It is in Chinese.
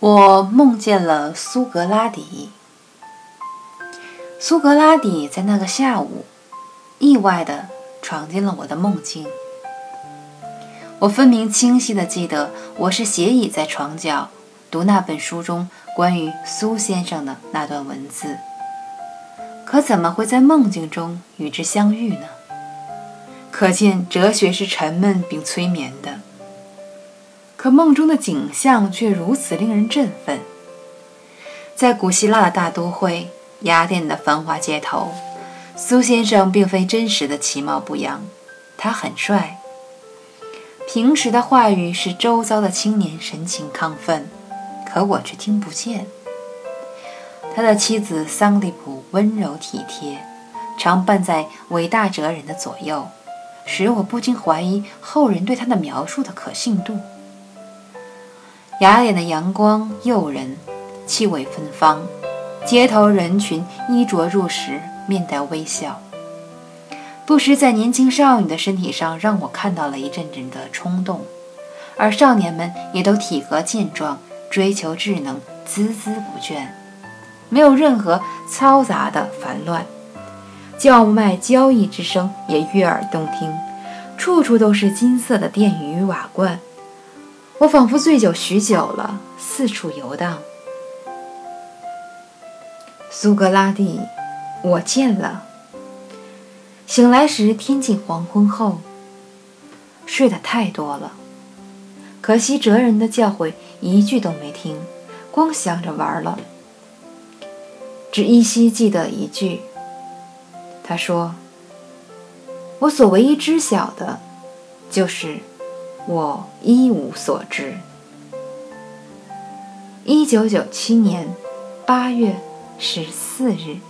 我梦见了苏格拉底。苏格拉底在那个下午意外地闯进了我的梦境。我分明清晰地记得，我是斜倚在床角读那本书中关于苏先生的那段文字。可怎么会在梦境中与之相遇呢？可见哲学是沉闷并催眠的。可梦中的景象却如此令人振奋。在古希腊的大都会雅典的繁华街头，苏先生并非真实的其貌不扬，他很帅。平时的话语使周遭的青年神情亢奋，可我却听不见。他的妻子桑迪普温柔体贴，常伴在伟大哲人的左右，使我不禁怀疑后人对他的描述的可信度。雅典的阳光诱人，气味芬芳，街头人群衣着入时，面带微笑。不时在年轻少女的身体上让我看到了一阵阵的冲动，而少年们也都体格健壮，追求智能，孜孜不倦，没有任何嘈杂的烦乱。叫卖交易之声也悦耳动听，处处都是金色的殿宇与瓦罐。我仿佛醉酒许久了，四处游荡。苏格拉底，我见了。醒来时天近黄昏后，睡得太多了，可惜哲人的教诲一句都没听，光想着玩了。只依稀记得一句，他说：“我所唯一知晓的，就是。”我一无所知。一九九七年八月十四日。